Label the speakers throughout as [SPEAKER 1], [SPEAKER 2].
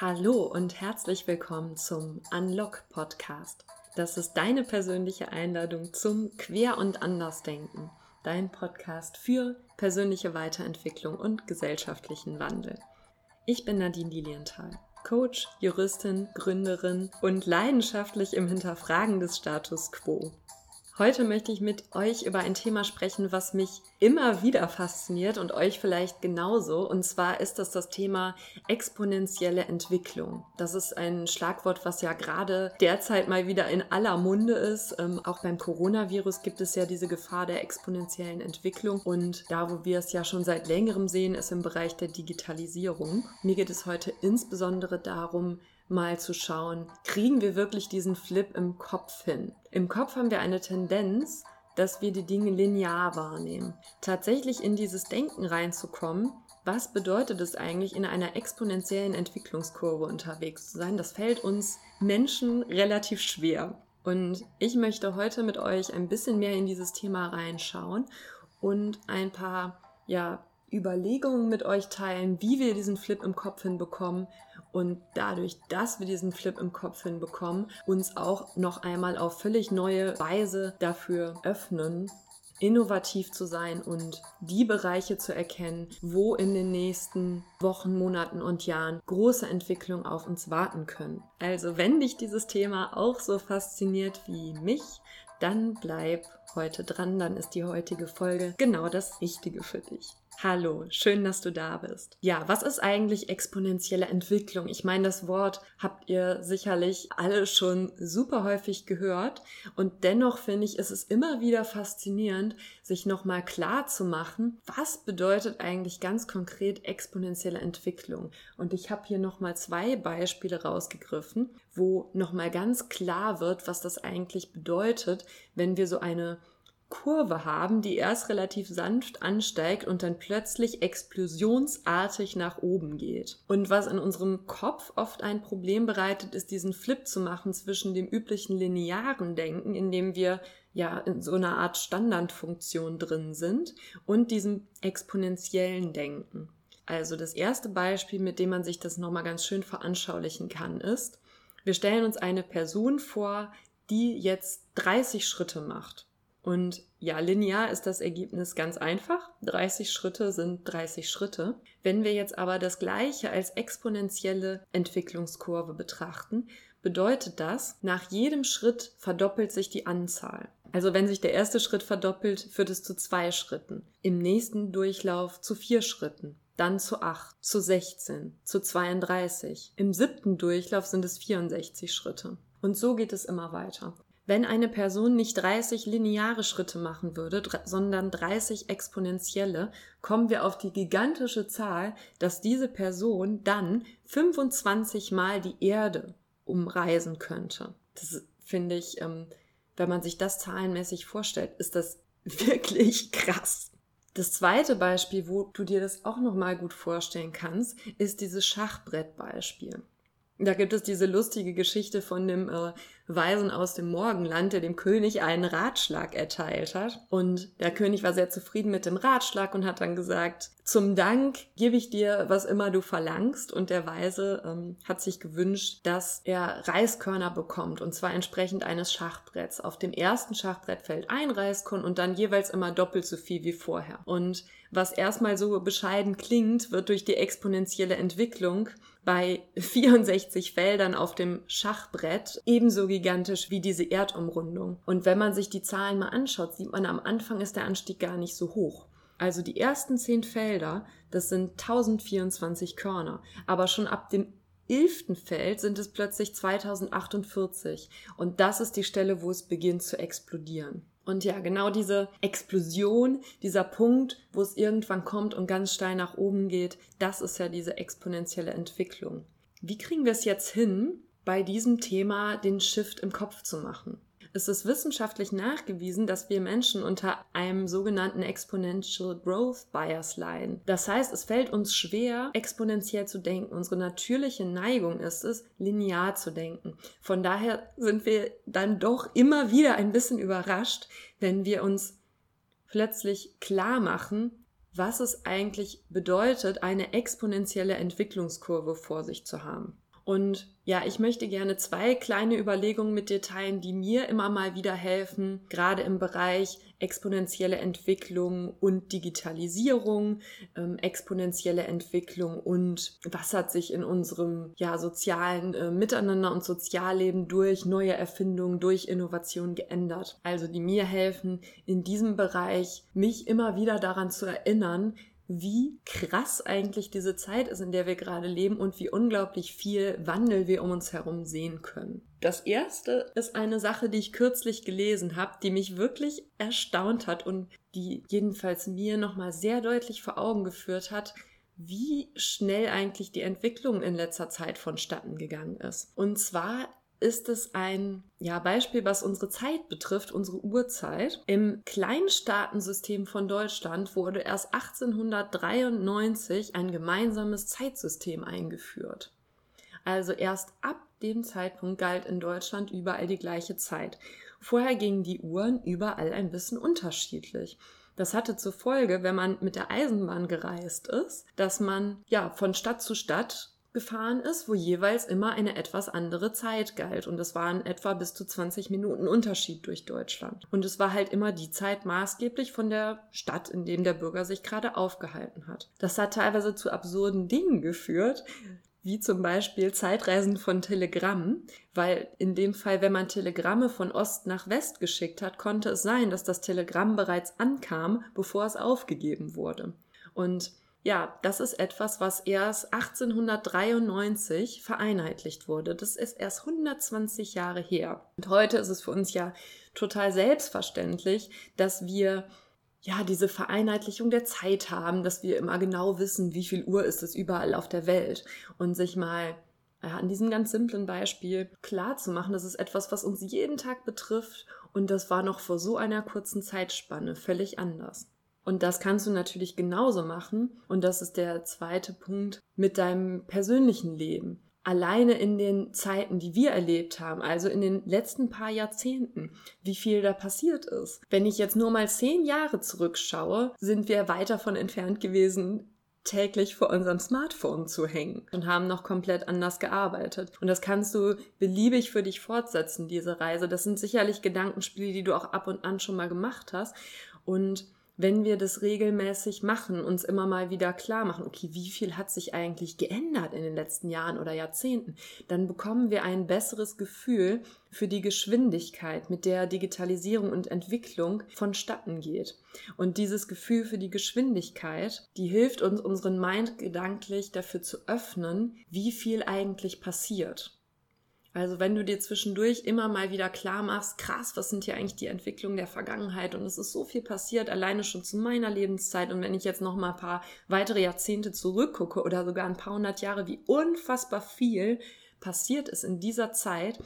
[SPEAKER 1] Hallo und herzlich willkommen zum Unlock Podcast. Das ist deine persönliche Einladung zum Quer- und Andersdenken, dein Podcast für persönliche Weiterentwicklung und gesellschaftlichen Wandel. Ich bin Nadine Lilienthal, Coach, Juristin, Gründerin und leidenschaftlich im Hinterfragen des Status quo. Heute möchte ich mit euch über ein Thema sprechen, was mich immer wieder fasziniert und euch vielleicht genauso. Und zwar ist das das Thema exponentielle Entwicklung. Das ist ein Schlagwort, was ja gerade derzeit mal wieder in aller Munde ist. Ähm, auch beim Coronavirus gibt es ja diese Gefahr der exponentiellen Entwicklung. Und da, wo wir es ja schon seit längerem sehen, ist im Bereich der Digitalisierung. Mir geht es heute insbesondere darum, mal zu schauen, kriegen wir wirklich diesen Flip im Kopf hin? Im Kopf haben wir eine Tendenz, dass wir die Dinge linear wahrnehmen. Tatsächlich in dieses Denken reinzukommen, was bedeutet es eigentlich, in einer exponentiellen Entwicklungskurve unterwegs zu sein? Das fällt uns Menschen relativ schwer. Und ich möchte heute mit euch ein bisschen mehr in dieses Thema reinschauen und ein paar ja, Überlegungen mit euch teilen, wie wir diesen Flip im Kopf hinbekommen und dadurch, dass wir diesen Flip im Kopf hinbekommen, uns auch noch einmal auf völlig neue Weise dafür öffnen, innovativ zu sein und die Bereiche zu erkennen, wo in den nächsten Wochen, Monaten und Jahren große Entwicklungen auf uns warten können. Also wenn dich dieses Thema auch so fasziniert wie mich, dann bleib heute dran, dann ist die heutige Folge genau das Richtige für dich. Hallo, schön, dass du da bist. Ja, was ist eigentlich exponentielle Entwicklung? Ich meine, das Wort habt ihr sicherlich alle schon super häufig gehört und dennoch finde ich, ist es immer wieder faszinierend, sich nochmal klar zu machen, was bedeutet eigentlich ganz konkret exponentielle Entwicklung? Und ich habe hier nochmal zwei Beispiele rausgegriffen, wo nochmal ganz klar wird, was das eigentlich bedeutet, wenn wir so eine Kurve haben, die erst relativ sanft ansteigt und dann plötzlich explosionsartig nach oben geht. Und was in unserem Kopf oft ein Problem bereitet, ist diesen Flip zu machen zwischen dem üblichen linearen Denken, in dem wir ja in so einer Art Standardfunktion drin sind, und diesem exponentiellen Denken. Also das erste Beispiel, mit dem man sich das nochmal ganz schön veranschaulichen kann, ist, wir stellen uns eine Person vor, die jetzt 30 Schritte macht. Und ja, linear ist das Ergebnis ganz einfach. 30 Schritte sind 30 Schritte. Wenn wir jetzt aber das Gleiche als exponentielle Entwicklungskurve betrachten, bedeutet das, nach jedem Schritt verdoppelt sich die Anzahl. Also wenn sich der erste Schritt verdoppelt, führt es zu zwei Schritten. Im nächsten Durchlauf zu vier Schritten. Dann zu acht, zu 16, zu 32. Im siebten Durchlauf sind es 64 Schritte. Und so geht es immer weiter. Wenn eine Person nicht 30 lineare Schritte machen würde, sondern 30 exponentielle, kommen wir auf die gigantische Zahl, dass diese Person dann 25 Mal die Erde umreisen könnte. Das finde ich, ähm, wenn man sich das zahlenmäßig vorstellt, ist das wirklich krass. Das zweite Beispiel, wo du dir das auch noch mal gut vorstellen kannst, ist dieses Schachbrettbeispiel. Da gibt es diese lustige Geschichte von dem äh, Weisen aus dem Morgenland, der dem König einen Ratschlag erteilt hat. Und der König war sehr zufrieden mit dem Ratschlag und hat dann gesagt, zum Dank gebe ich dir, was immer du verlangst. Und der Weise ähm, hat sich gewünscht, dass er Reiskörner bekommt, und zwar entsprechend eines Schachbretts. Auf dem ersten Schachbrett fällt ein Reiskorn und dann jeweils immer doppelt so viel wie vorher. Und was erstmal so bescheiden klingt, wird durch die exponentielle Entwicklung bei 64 Feldern auf dem Schachbrett ebenso gigantisch wie diese Erdumrundung. Und wenn man sich die Zahlen mal anschaut, sieht man, am Anfang ist der Anstieg gar nicht so hoch. Also die ersten zehn Felder, das sind 1024 Körner. Aber schon ab dem elften Feld sind es plötzlich 2048. Und das ist die Stelle, wo es beginnt zu explodieren. Und ja, genau diese Explosion, dieser Punkt, wo es irgendwann kommt und ganz steil nach oben geht, das ist ja diese exponentielle Entwicklung. Wie kriegen wir es jetzt hin, bei diesem Thema den Shift im Kopf zu machen? Es ist wissenschaftlich nachgewiesen, dass wir Menschen unter einem sogenannten Exponential Growth Bias leiden. Das heißt, es fällt uns schwer, exponentiell zu denken. Unsere natürliche Neigung ist es, linear zu denken. Von daher sind wir dann doch immer wieder ein bisschen überrascht, wenn wir uns plötzlich klar machen, was es eigentlich bedeutet, eine exponentielle Entwicklungskurve vor sich zu haben. Und ja, ich möchte gerne zwei kleine Überlegungen mit dir teilen, die mir immer mal wieder helfen, gerade im Bereich exponentielle Entwicklung und Digitalisierung, ähm, exponentielle Entwicklung und was hat sich in unserem ja, sozialen äh, Miteinander und Sozialleben durch neue Erfindungen, durch Innovation geändert. Also die mir helfen, in diesem Bereich mich immer wieder daran zu erinnern, wie krass eigentlich diese Zeit ist, in der wir gerade leben und wie unglaublich viel Wandel wir um uns herum sehen können. Das erste ist eine Sache, die ich kürzlich gelesen habe, die mich wirklich erstaunt hat und die jedenfalls mir nochmal sehr deutlich vor Augen geführt hat, wie schnell eigentlich die Entwicklung in letzter Zeit vonstatten gegangen ist. Und zwar ist es ein ja, Beispiel, was unsere Zeit betrifft, unsere Uhrzeit. Im Kleinstaatensystem von Deutschland wurde erst 1893 ein gemeinsames Zeitsystem eingeführt. Also erst ab dem Zeitpunkt galt in Deutschland überall die gleiche Zeit. Vorher gingen die Uhren überall ein bisschen unterschiedlich. Das hatte zur Folge, wenn man mit der Eisenbahn gereist ist, dass man ja von Stadt zu Stadt gefahren ist, wo jeweils immer eine etwas andere Zeit galt. Und es waren etwa bis zu 20 Minuten Unterschied durch Deutschland. Und es war halt immer die Zeit maßgeblich von der Stadt, in dem der Bürger sich gerade aufgehalten hat. Das hat teilweise zu absurden Dingen geführt, wie zum Beispiel Zeitreisen von Telegrammen, weil in dem Fall, wenn man Telegramme von Ost nach West geschickt hat, konnte es sein, dass das Telegramm bereits ankam, bevor es aufgegeben wurde. Und ja, das ist etwas, was erst 1893 vereinheitlicht wurde. Das ist erst 120 Jahre her. Und heute ist es für uns ja total selbstverständlich, dass wir ja diese Vereinheitlichung der Zeit haben, dass wir immer genau wissen, wie viel Uhr ist es überall auf der Welt und sich mal ja, an diesem ganz simplen Beispiel klar zu machen, das ist etwas, was uns jeden Tag betrifft und das war noch vor so einer kurzen Zeitspanne völlig anders. Und das kannst du natürlich genauso machen. Und das ist der zweite Punkt mit deinem persönlichen Leben. Alleine in den Zeiten, die wir erlebt haben, also in den letzten paar Jahrzehnten, wie viel da passiert ist. Wenn ich jetzt nur mal zehn Jahre zurückschaue, sind wir weit davon entfernt gewesen, täglich vor unserem Smartphone zu hängen und haben noch komplett anders gearbeitet. Und das kannst du beliebig für dich fortsetzen, diese Reise. Das sind sicherlich Gedankenspiele, die du auch ab und an schon mal gemacht hast. Und wenn wir das regelmäßig machen, uns immer mal wieder klar machen, okay, wie viel hat sich eigentlich geändert in den letzten Jahren oder Jahrzehnten, dann bekommen wir ein besseres Gefühl für die Geschwindigkeit, mit der Digitalisierung und Entwicklung vonstatten geht. Und dieses Gefühl für die Geschwindigkeit, die hilft uns, unseren Mind gedanklich dafür zu öffnen, wie viel eigentlich passiert. Also wenn du dir zwischendurch immer mal wieder klar machst, krass, was sind hier eigentlich die Entwicklungen der Vergangenheit? Und es ist so viel passiert, alleine schon zu meiner Lebenszeit. Und wenn ich jetzt noch mal ein paar weitere Jahrzehnte zurückgucke oder sogar ein paar hundert Jahre, wie unfassbar viel passiert ist in dieser Zeit,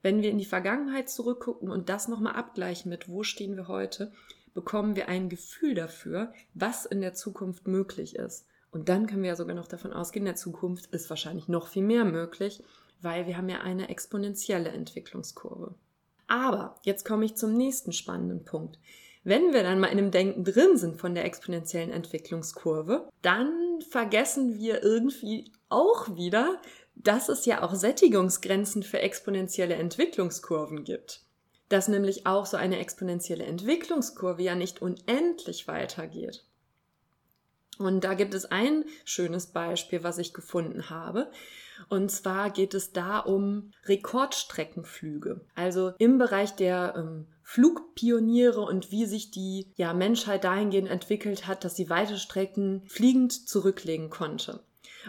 [SPEAKER 1] wenn wir in die Vergangenheit zurückgucken und das noch mal abgleichen mit, wo stehen wir heute, bekommen wir ein Gefühl dafür, was in der Zukunft möglich ist. Und dann können wir ja sogar noch davon ausgehen, in der Zukunft ist wahrscheinlich noch viel mehr möglich weil wir haben ja eine exponentielle Entwicklungskurve. Aber jetzt komme ich zum nächsten spannenden Punkt. Wenn wir dann mal in dem Denken drin sind von der exponentiellen Entwicklungskurve, dann vergessen wir irgendwie auch wieder, dass es ja auch Sättigungsgrenzen für exponentielle Entwicklungskurven gibt. Dass nämlich auch so eine exponentielle Entwicklungskurve ja nicht unendlich weitergeht. Und da gibt es ein schönes Beispiel, was ich gefunden habe. Und zwar geht es da um Rekordstreckenflüge. Also im Bereich der ähm, Flugpioniere und wie sich die ja, Menschheit dahingehend entwickelt hat, dass sie weite Strecken fliegend zurücklegen konnte.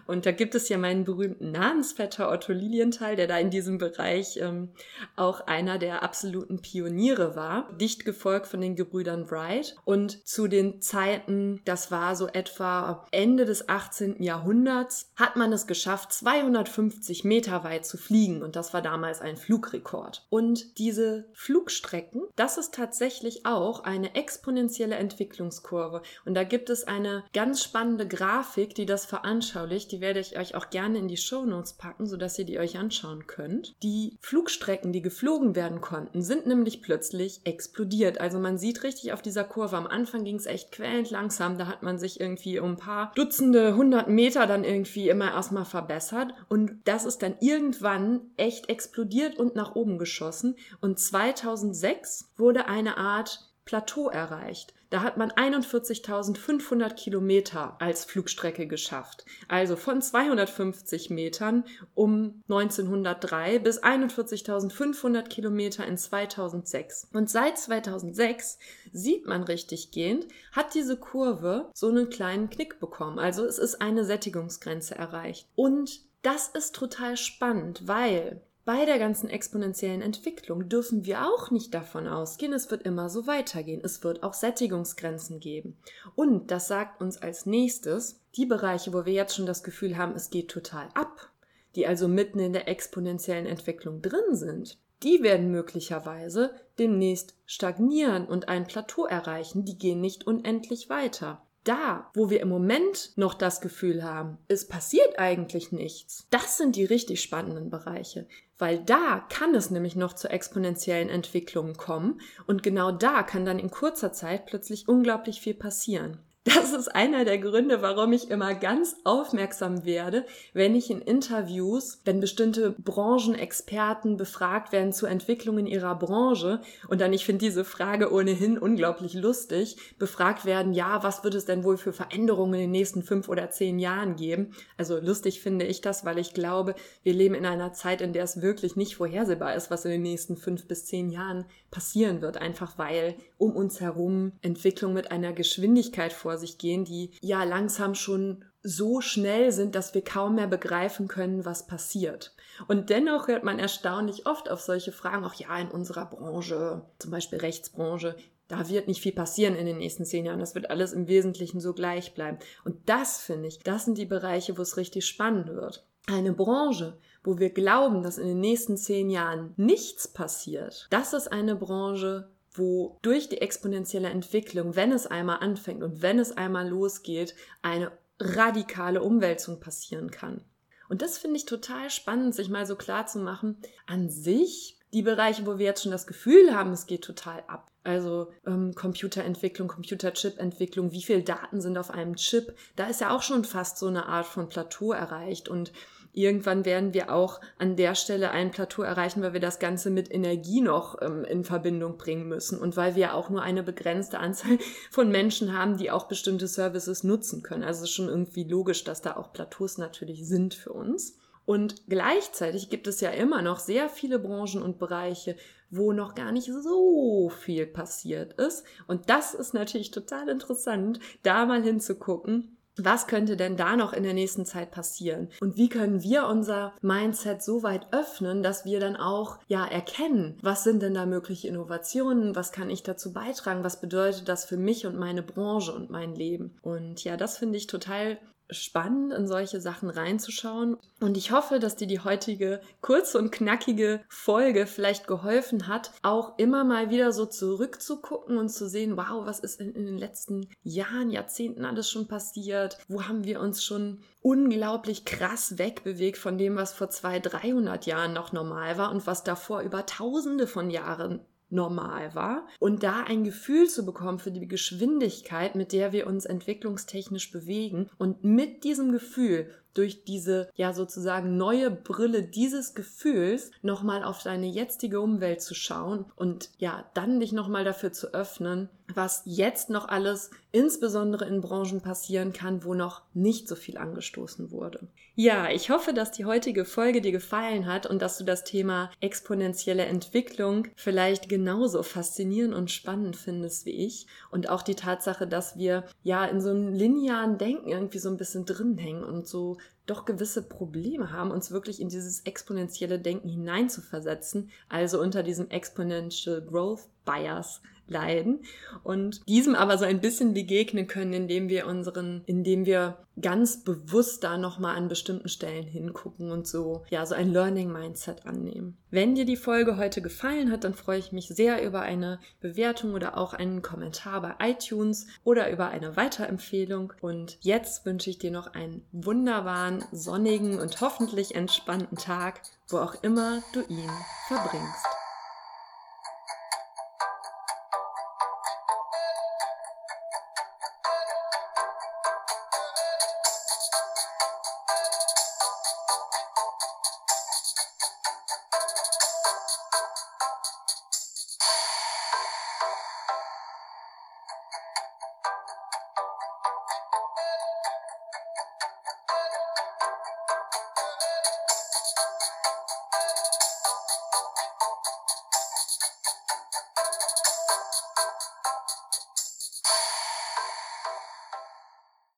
[SPEAKER 1] Und da gibt es ja meinen berühmten Namensvetter Otto Lilienthal, der da in diesem Bereich ähm, auch einer der absoluten Pioniere war, dicht gefolgt von den Gebrüdern Wright. Und zu den Zeiten, das war so etwa Ende des 18. Jahrhunderts, hat man es geschafft, 250 Meter weit zu fliegen. Und das war damals ein Flugrekord. Und diese Flugstrecken, das ist tatsächlich auch eine exponentielle Entwicklungskurve. Und da gibt es eine ganz spannende Grafik, die das veranschaulicht nämlich, die werde ich euch auch gerne in die Show Notes packen, sodass ihr die euch anschauen könnt. Die Flugstrecken, die geflogen werden konnten, sind nämlich plötzlich explodiert. Also man sieht richtig auf dieser Kurve, am Anfang ging es echt quälend langsam, da hat man sich irgendwie um ein paar Dutzende, hundert Meter dann irgendwie immer erstmal verbessert und das ist dann irgendwann echt explodiert und nach oben geschossen und 2006 wurde eine Art Plateau erreicht. Da hat man 41.500 Kilometer als Flugstrecke geschafft. Also von 250 Metern um 1903 bis 41.500 Kilometer in 2006. Und seit 2006 sieht man richtig gehend, hat diese Kurve so einen kleinen Knick bekommen. Also es ist eine Sättigungsgrenze erreicht. Und das ist total spannend, weil bei der ganzen exponentiellen Entwicklung dürfen wir auch nicht davon ausgehen, es wird immer so weitergehen. Es wird auch Sättigungsgrenzen geben. Und das sagt uns als nächstes, die Bereiche, wo wir jetzt schon das Gefühl haben, es geht total ab, die also mitten in der exponentiellen Entwicklung drin sind, die werden möglicherweise demnächst stagnieren und ein Plateau erreichen, die gehen nicht unendlich weiter da, wo wir im Moment noch das Gefühl haben, es passiert eigentlich nichts, das sind die richtig spannenden Bereiche. Weil da kann es nämlich noch zu exponentiellen Entwicklungen kommen und genau da kann dann in kurzer Zeit plötzlich unglaublich viel passieren. Das ist einer der Gründe, warum ich immer ganz aufmerksam werde, wenn ich in Interviews, wenn bestimmte Branchenexperten befragt werden zu Entwicklungen ihrer Branche und dann, ich finde diese Frage ohnehin unglaublich lustig, befragt werden, ja, was wird es denn wohl für Veränderungen in den nächsten fünf oder zehn Jahren geben? Also lustig finde ich das, weil ich glaube, wir leben in einer Zeit, in der es wirklich nicht vorhersehbar ist, was in den nächsten fünf bis zehn Jahren passieren wird, einfach weil um uns herum Entwicklung mit einer Geschwindigkeit vor sich gehen, die ja langsam schon so schnell sind, dass wir kaum mehr begreifen können, was passiert. Und dennoch hört man erstaunlich oft auf solche Fragen, auch ja, in unserer Branche, zum Beispiel Rechtsbranche, da wird nicht viel passieren in den nächsten zehn Jahren. Das wird alles im Wesentlichen so gleich bleiben. Und das finde ich, das sind die Bereiche, wo es richtig spannend wird. Eine Branche, wo wir glauben, dass in den nächsten zehn Jahren nichts passiert, das ist eine Branche, wo durch die exponentielle Entwicklung, wenn es einmal anfängt und wenn es einmal losgeht, eine radikale Umwälzung passieren kann. Und das finde ich total spannend, sich mal so klar zu machen. An sich, die Bereiche, wo wir jetzt schon das Gefühl haben, es geht total ab. Also ähm, Computerentwicklung, Computerchip-Entwicklung, wie viele Daten sind auf einem Chip, da ist ja auch schon fast so eine Art von Plateau erreicht. Und irgendwann werden wir auch an der Stelle ein Plateau erreichen, weil wir das Ganze mit Energie noch ähm, in Verbindung bringen müssen und weil wir auch nur eine begrenzte Anzahl von Menschen haben, die auch bestimmte Services nutzen können. Also es ist schon irgendwie logisch, dass da auch Plateaus natürlich sind für uns. Und gleichzeitig gibt es ja immer noch sehr viele Branchen und Bereiche, wo noch gar nicht so viel passiert ist. Und das ist natürlich total interessant, da mal hinzugucken, was könnte denn da noch in der nächsten Zeit passieren? Und wie können wir unser Mindset so weit öffnen, dass wir dann auch ja erkennen, was sind denn da mögliche Innovationen? Was kann ich dazu beitragen? Was bedeutet das für mich und meine Branche und mein Leben? Und ja, das finde ich total spannend, in solche Sachen reinzuschauen. Und ich hoffe, dass dir die heutige kurze und knackige Folge vielleicht geholfen hat, auch immer mal wieder so zurückzugucken und zu sehen, wow, was ist in, in den letzten Jahren, Jahrzehnten alles schon passiert? Wo haben wir uns schon unglaublich krass wegbewegt von dem, was vor zwei, 300 Jahren noch normal war und was davor über tausende von Jahren normal war. Und da ein Gefühl zu bekommen für die Geschwindigkeit, mit der wir uns entwicklungstechnisch bewegen und mit diesem Gefühl durch diese ja sozusagen neue Brille dieses Gefühls nochmal auf deine jetzige Umwelt zu schauen und ja, dann dich nochmal dafür zu öffnen, was jetzt noch alles insbesondere in Branchen passieren kann, wo noch nicht so viel angestoßen wurde. Ja, ich hoffe, dass die heutige Folge dir gefallen hat und dass du das Thema exponentielle Entwicklung vielleicht genauso faszinierend und spannend findest wie ich und auch die Tatsache, dass wir ja in so einem linearen Denken irgendwie so ein bisschen drin hängen und so doch gewisse Probleme haben, uns wirklich in dieses exponentielle Denken hineinzuversetzen, also unter diesem Exponential Growth Bias leiden und diesem aber so ein bisschen begegnen können, indem wir unseren, indem wir ganz bewusst da nochmal an bestimmten Stellen hingucken und so, ja, so ein Learning Mindset annehmen. Wenn dir die Folge heute gefallen hat, dann freue ich mich sehr über eine Bewertung oder auch einen Kommentar bei iTunes oder über eine Weiterempfehlung. Und jetzt wünsche ich dir noch einen wunderbaren wunderbaren, sonnigen und hoffentlich entspannten Tag, wo auch immer du ihn verbringst.